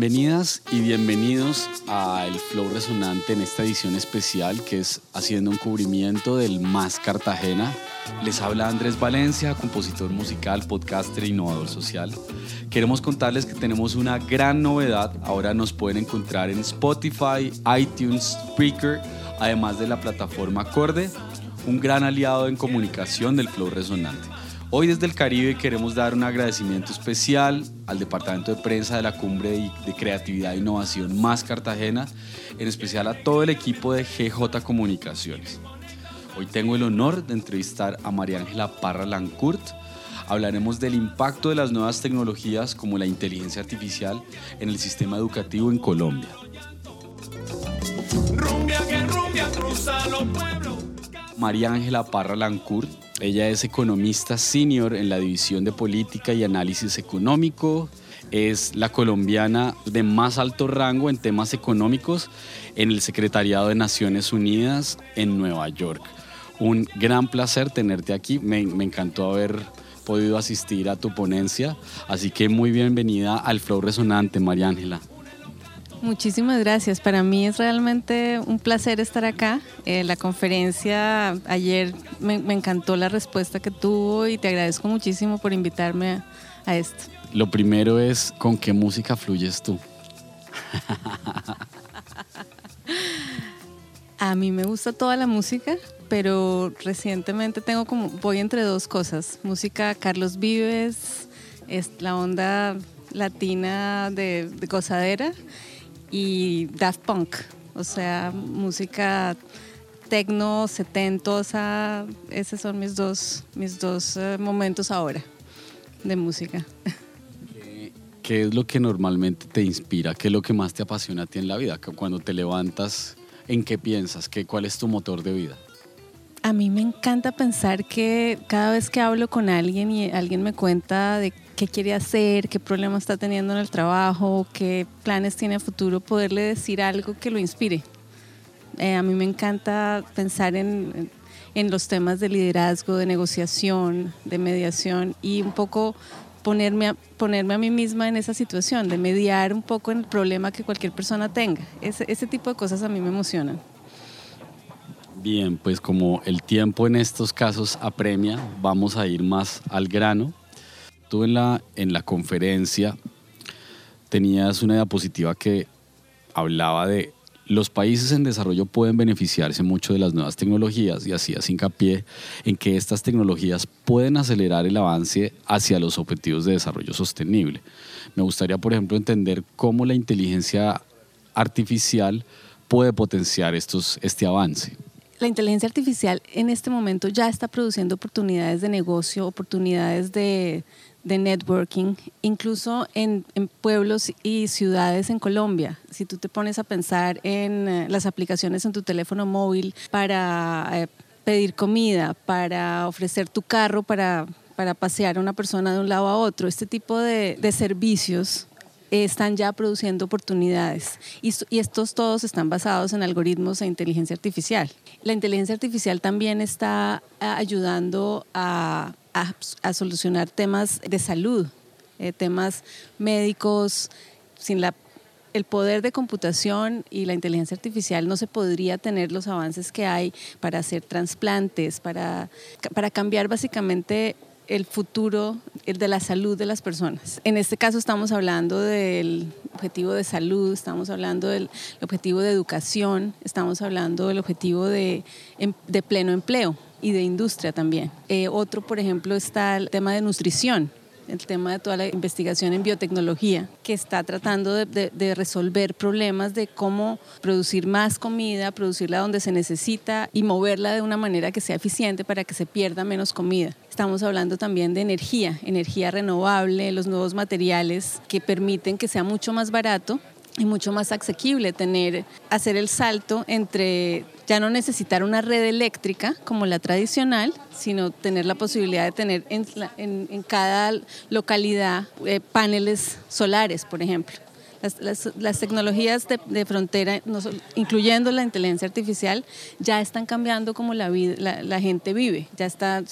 Bienvenidas y bienvenidos a El Flow Resonante en esta edición especial que es haciendo un cubrimiento del Más Cartagena. Les habla Andrés Valencia, compositor musical, podcaster e innovador social. Queremos contarles que tenemos una gran novedad. Ahora nos pueden encontrar en Spotify, iTunes, Spreaker, además de la plataforma Acorde, un gran aliado en comunicación del Flow Resonante. Hoy desde el Caribe queremos dar un agradecimiento especial al Departamento de Prensa de la Cumbre de Creatividad e Innovación Más Cartagena, en especial a todo el equipo de GJ Comunicaciones. Hoy tengo el honor de entrevistar a María Ángela Parra Lancourt. Hablaremos del impacto de las nuevas tecnologías como la inteligencia artificial en el sistema educativo en Colombia. María Ángela Parra Lancourt ella es economista senior en la División de Política y Análisis Económico. Es la colombiana de más alto rango en temas económicos en el Secretariado de Naciones Unidas en Nueva York. Un gran placer tenerte aquí. Me, encantó haber podido asistir a tu ponencia. Así que muy bienvenida al Flow Resonante, María Ángela. Muchísimas gracias. Para mí es realmente un placer estar acá. Eh, la conferencia ayer me, encantó la respuesta que tuvo y te agradezco muchísimo por invitarme a, esto. Lo primero es con qué música fluyes tú. a mí me gusta toda la música, pero recientemente tengo como voy entre dos cosas. Música Carlos Vives, es la onda latina de, de gozadera y Daft Punk, o sea, música tecno, setentosa, esos son mis dos, mis dos eh, momentos ahora de música. ¿Qué, es lo que normalmente te inspira? ¿Qué es lo que más te apasiona a ti en la vida? Cuando te levantas, ¿en qué piensas? ¿Qué, ¿Cuál es tu motor de vida? A mí me encanta pensar que cada vez que hablo con alguien y alguien me cuenta de qué quiere hacer, qué problema está teniendo en el trabajo, qué planes tiene a futuro, poderle decir algo que lo inspire. Eh, a mí me encanta pensar en, en los temas de liderazgo, de negociación, de mediación y un poco ponerme a, ponerme a mí misma en esa situación, de mediar un poco en el problema que cualquier persona tenga. Ese, ese tipo de cosas a mí me emocionan. Bien, pues como el tiempo en estos casos apremia, vamos a ir más al grano tú en la, en la conferencia tenías una diapositiva que hablaba de los países en desarrollo pueden beneficiarse mucho de las nuevas tecnologías y hacías hincapié en que estas tecnologías pueden acelerar el avance hacia los objetivos de desarrollo sostenible. Me gustaría, por ejemplo, entender cómo la inteligencia artificial puede potenciar estos, este avance la inteligencia artificial en este momento ya está produciendo oportunidades de negocio, oportunidades de, de networking, incluso en, pueblos y ciudades en Colombia. Si tú te pones a pensar en eh, las aplicaciones en tu teléfono móvil para eh, pedir comida, para ofrecer tu carro para, para pasear a una persona de un lado a otro, este tipo de, de servicios están ya produciendo oportunidades y, y, estos todos están basados en algoritmos e inteligencia artificial. La inteligencia artificial también está eh, ayudando a a, solucionar temas de salud, eh, temas médicos, sin la el poder de computación y la inteligencia artificial no se podría tener los avances que hay para hacer trasplantes, para, para cambiar básicamente el futuro el de la salud de las personas. En este caso estamos hablando del objetivo de salud, estamos hablando del objetivo de educación, estamos hablando del objetivo de, em, de pleno empleo y de industria también. Eh, otro, por ejemplo, está el tema de nutrición el tema de toda la investigación en biotecnología, que está tratando de, de, resolver problemas de cómo producir más comida, producirla donde se necesita y moverla de una manera que sea eficiente para que se pierda menos comida. Estamos hablando también de energía, energía renovable, los nuevos materiales que permiten que sea mucho más barato y mucho más asequible tener, hacer el salto entre ya no necesitar una red eléctrica como la tradicional, sino tener la posibilidad de tener en, en, cada localidad eh, paneles solares, por ejemplo. Las, las, tecnologías de, de frontera, incluyendo la inteligencia artificial, ya están cambiando como la, vida, la, la gente vive, ya está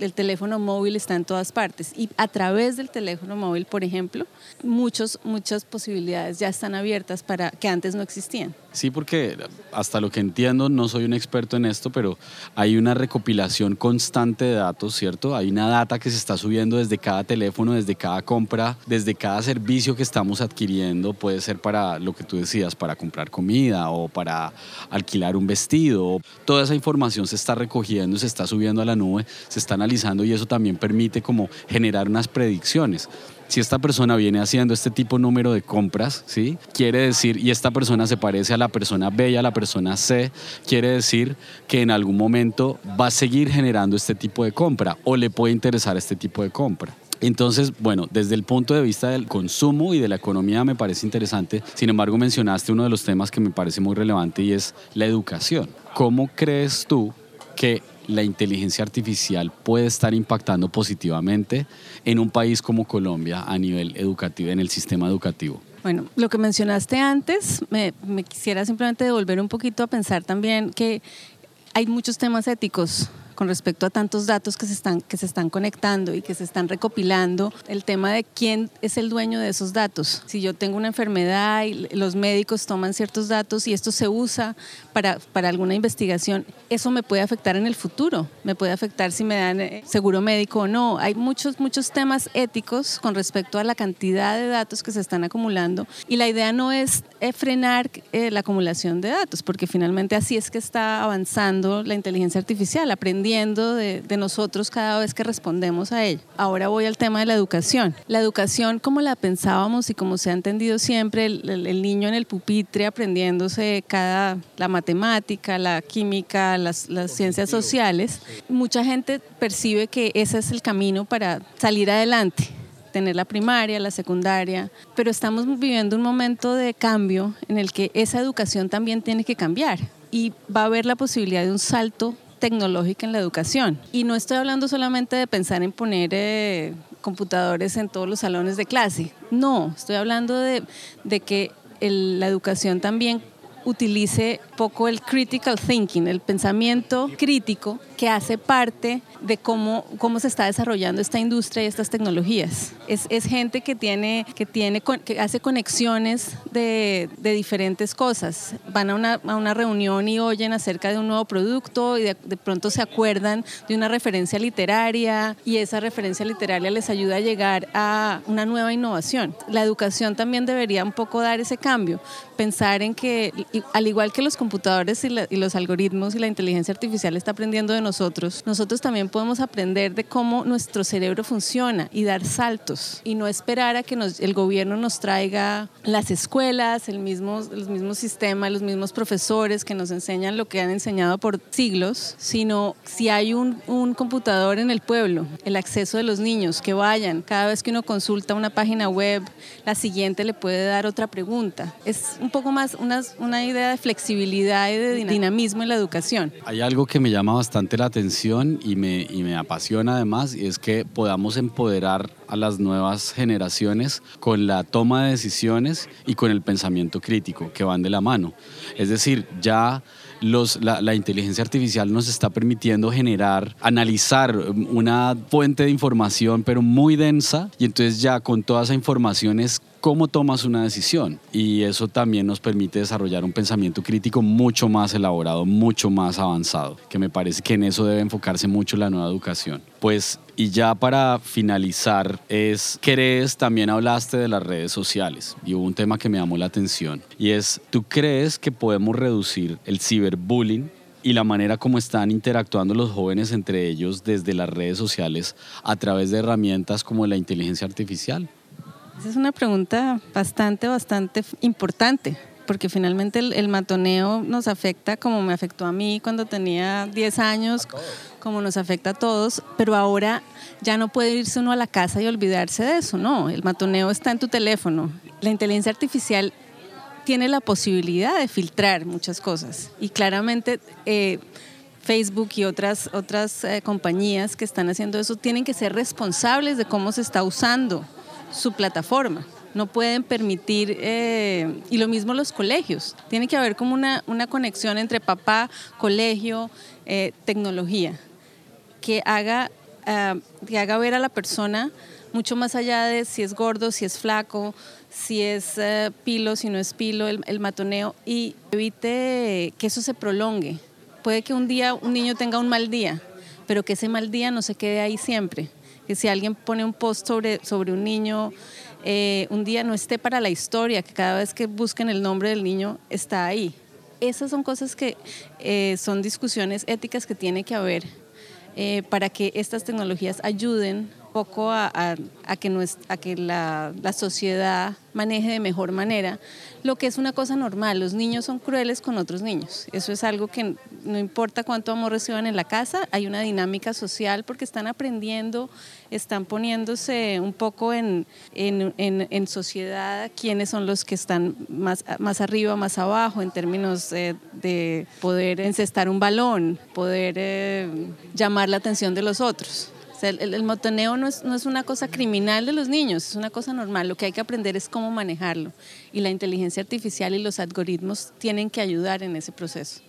el teléfono móvil está en todas partes y a través del teléfono móvil, por ejemplo, muchos, muchas posibilidades ya están abiertas para que antes no existían. Sí, porque hasta lo que entiendo, no soy un experto en esto, pero hay una recopilación constante de datos, ¿cierto? Hay una data que se está subiendo desde cada teléfono, desde cada compra, desde cada servicio que estamos adquiriendo. Puede ser para lo que tú decías, para comprar comida o para alquilar un vestido. Toda esa información se está recogiendo, se está subiendo a la nube, se está y eso también permite como generar unas predicciones si esta persona viene haciendo este tipo número de compras, ¿sí? Quiere decir, y esta persona se parece a la persona B y a la persona C, quiere decir que en algún momento va a seguir generando este tipo de compra o le puede interesar este tipo de compra. Entonces, bueno, desde el punto de vista del consumo y de la economía me parece interesante. Sin embargo, mencionaste uno de los temas que me parece muy relevante y es la educación. ¿Cómo crees tú que la inteligencia artificial puede estar impactando positivamente en un país como Colombia a nivel educativo, en el sistema educativo? Bueno, lo que mencionaste antes, me, quisiera simplemente devolver un poquito a pensar también que hay muchos temas éticos con respecto a tantos datos que se están, que se están conectando y que se están recopilando, el tema de quién es el dueño de esos datos. Si yo tengo una enfermedad y los médicos toman ciertos datos y esto se usa para, para alguna investigación, eso me puede afectar en el futuro, me puede afectar si me dan eh, seguro médico o no. Hay muchos, muchos temas éticos con respecto a la cantidad de datos que se están acumulando y la idea no es eh, frenar eh, la acumulación de datos, porque finalmente así es que está avanzando la inteligencia artificial, aprendiendo de, nosotros cada vez que respondemos a ella. Ahora voy al tema de la educación. La educación como la pensábamos y como se ha entendido siempre, el, niño en el pupitre aprendiéndose cada, la matemática, la química, las, las ciencias sociales, mucha gente percibe que ese es el camino para salir adelante tener la primaria, la secundaria, pero estamos viviendo un momento de cambio en el que esa educación también tiene que cambiar y va a haber la posibilidad de un salto tecnológica en la educación. Y no estoy hablando solamente de pensar en poner eh, computadores en todos los salones de clase. No, estoy hablando de, que la educación también utilice poco el critical thinking, el pensamiento crítico que hace parte de cómo, cómo se está desarrollando esta industria y estas tecnologías. Es, es gente que, tiene, que, tiene, que hace conexiones de, de diferentes cosas. Van a una, a una, reunión y oyen acerca de un nuevo producto y de, de, pronto se acuerdan de una referencia literaria y esa referencia literaria les ayuda a llegar a una nueva innovación. La educación también debería un poco dar ese cambio, pensar en que al igual que los computadores y, y los algoritmos y la inteligencia artificial está aprendiendo de nosotros, nosotros también podemos aprender de cómo nuestro cerebro funciona y dar saltos y no esperar a que nos, el gobierno nos traiga las escuelas, el mismo, los mismos sistemas, los mismos profesores que nos enseñan lo que han enseñado por siglos, sino si hay un, un computador en el pueblo, el acceso de los niños, que vayan, cada vez que uno consulta una página web, la siguiente le puede dar otra pregunta. Es un poco más una, una idea de flexibilidad y de dinamismo en la educación. Hay algo que me llama bastante la atención y me, y me apasiona además, y es que podamos empoderar a las nuevas generaciones con la toma de decisiones y con el pensamiento crítico, que van de la mano. Es decir, ya los, la, inteligencia artificial nos está permitiendo generar, analizar una fuente de información, pero muy densa, y entonces ya con toda esa información es cómo tomas una decisión. Y eso también nos permite desarrollar un pensamiento crítico mucho más elaborado, mucho más avanzado, que me parece que en eso debe enfocarse mucho la nueva educación. Pues, y ya para finalizar, es, ¿crees? También hablaste de las redes sociales y hubo un tema que me llamó la atención. Y es, ¿tú crees que podemos reducir el ciberbullying y la manera como están interactuando los jóvenes entre ellos desde las redes sociales a través de herramientas como la inteligencia artificial? Esa es una pregunta bastante, bastante importante, porque finalmente el, matoneo nos afecta como me afectó a mí cuando tenía 10 años, como nos afecta a todos, pero ahora ya no puede irse uno a la casa y olvidarse de eso, no, el matoneo está en tu teléfono. La inteligencia artificial tiene la posibilidad de filtrar muchas cosas y claramente... Eh, Facebook y otras, otras eh, compañías que están haciendo eso tienen que ser responsables de cómo se está usando su plataforma. No pueden permitir, eh, y lo mismo los colegios, tiene que haber como una, una conexión entre papá, colegio, eh, tecnología, que haga ah, que haga ver a la persona mucho más allá de si es gordo, si es flaco, si es eh, pilo, si no es pilo, el, matoneo, y evite que eso se prolongue. Puede que un día un niño tenga un mal día, pero que ese mal día no se quede ahí siempre. Que si alguien pone un post sobre, sobre un niño, eh, un día no esté para la historia, que cada vez que busquen el nombre del niño está ahí. Esas son cosas que eh, son discusiones éticas que tiene que haber para que estas tecnologías ayuden poco a, que, a que la, sociedad maneje de mejor manera, lo que es una cosa normal. Los niños son crueles con otros niños. Eso es algo que no importa cuánto amor reciban en la casa, hay una dinámica social porque están aprendiendo, están poniéndose un poco en, sociedad quiénes son los que están más, más arriba, más abajo, en términos eh, de poder encestar un balón, poder eh, llamar la atención de los otros el, motoneo no es, no es, una cosa criminal de los niños, es una cosa normal. Lo que hay que aprender es cómo manejarlo. Y la inteligencia artificial y los algoritmos tienen que ayudar en ese proceso.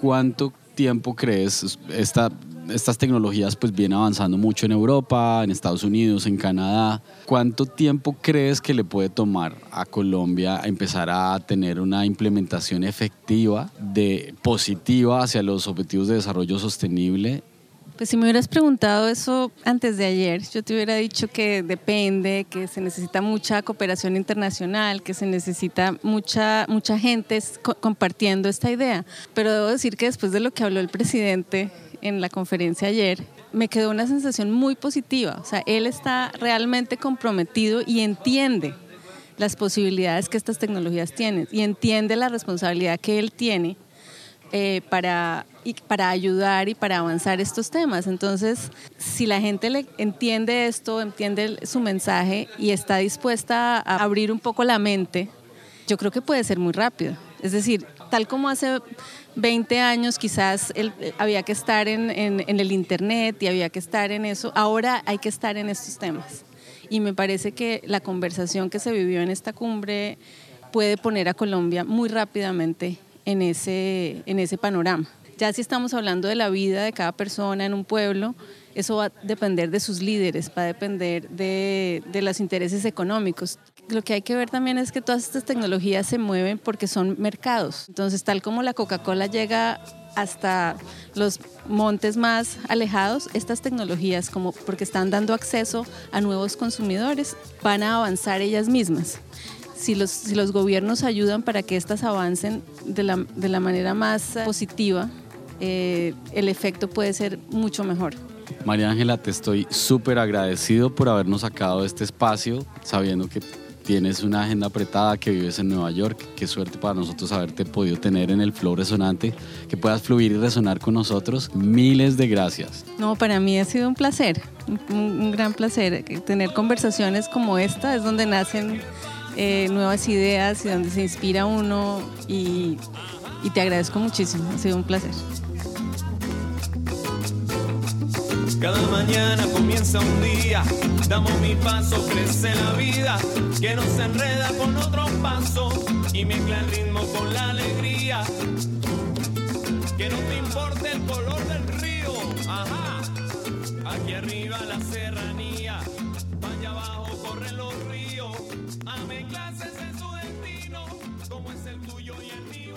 ¿Cuánto tiempo crees esta, estas tecnologías pues vienen avanzando mucho en Europa, en Estados Unidos, en Canadá? ¿Cuánto tiempo crees que le puede tomar a Colombia empezar a tener una implementación efectiva de positiva hacia los objetivos de desarrollo sostenible pues si me hubieras preguntado eso antes de ayer, yo te hubiera dicho que depende, que se necesita mucha cooperación internacional, que se necesita mucha, mucha gente compartiendo esta idea. Pero debo decir que después de lo que habló el presidente en la conferencia ayer, me quedó una sensación muy positiva. O sea, él está realmente comprometido y entiende las posibilidades que estas tecnologías tienen y entiende la responsabilidad que él tiene eh, para, y para ayudar y para avanzar estos temas. Entonces, si la gente le entiende esto, entiende su mensaje y está dispuesta a abrir un poco la mente, yo creo que puede ser muy rápido. Es decir, tal como hace 20 años quizás había que estar en, en, el Internet y había que estar en eso, ahora hay que estar en estos temas. Y me parece que la conversación que se vivió en esta cumbre puede poner a Colombia muy rápidamente en ese, en ese panorama. Ya si estamos hablando de la vida de cada persona en un pueblo, eso va a depender de sus líderes, va a depender de, de los intereses económicos. Lo que hay que ver también es que todas estas tecnologías se mueven porque son mercados. Entonces, tal como la Coca-Cola llega hasta los montes más alejados, estas tecnologías, como porque están dando acceso a nuevos consumidores, van a avanzar ellas mismas si los, si los gobiernos ayudan para que éstas avancen de la, de la manera más positiva, eh, el efecto puede ser mucho mejor. María Ángela, te estoy súper agradecido por habernos sacado este espacio, sabiendo que tienes una agenda apretada, que vives en Nueva York. Qué suerte para nosotros haberte podido tener en el Flow Resonante, que puedas fluir y resonar con nosotros. Miles de gracias. No, para mí ha sido un placer, un, un gran placer. Tener conversaciones como esta es donde nacen eh, nuevas ideas y donde se inspira uno y, te agradezco muchísimo, ha sido un placer. Cada mañana comienza un día, damos mi paso, crece la vida, que no se enreda con otro paso y mezcla el ritmo con la alegría. Que no te importe el color del río, ajá, aquí arriba la serranía. Dame clases de su destino, como es el tuyo y el mío.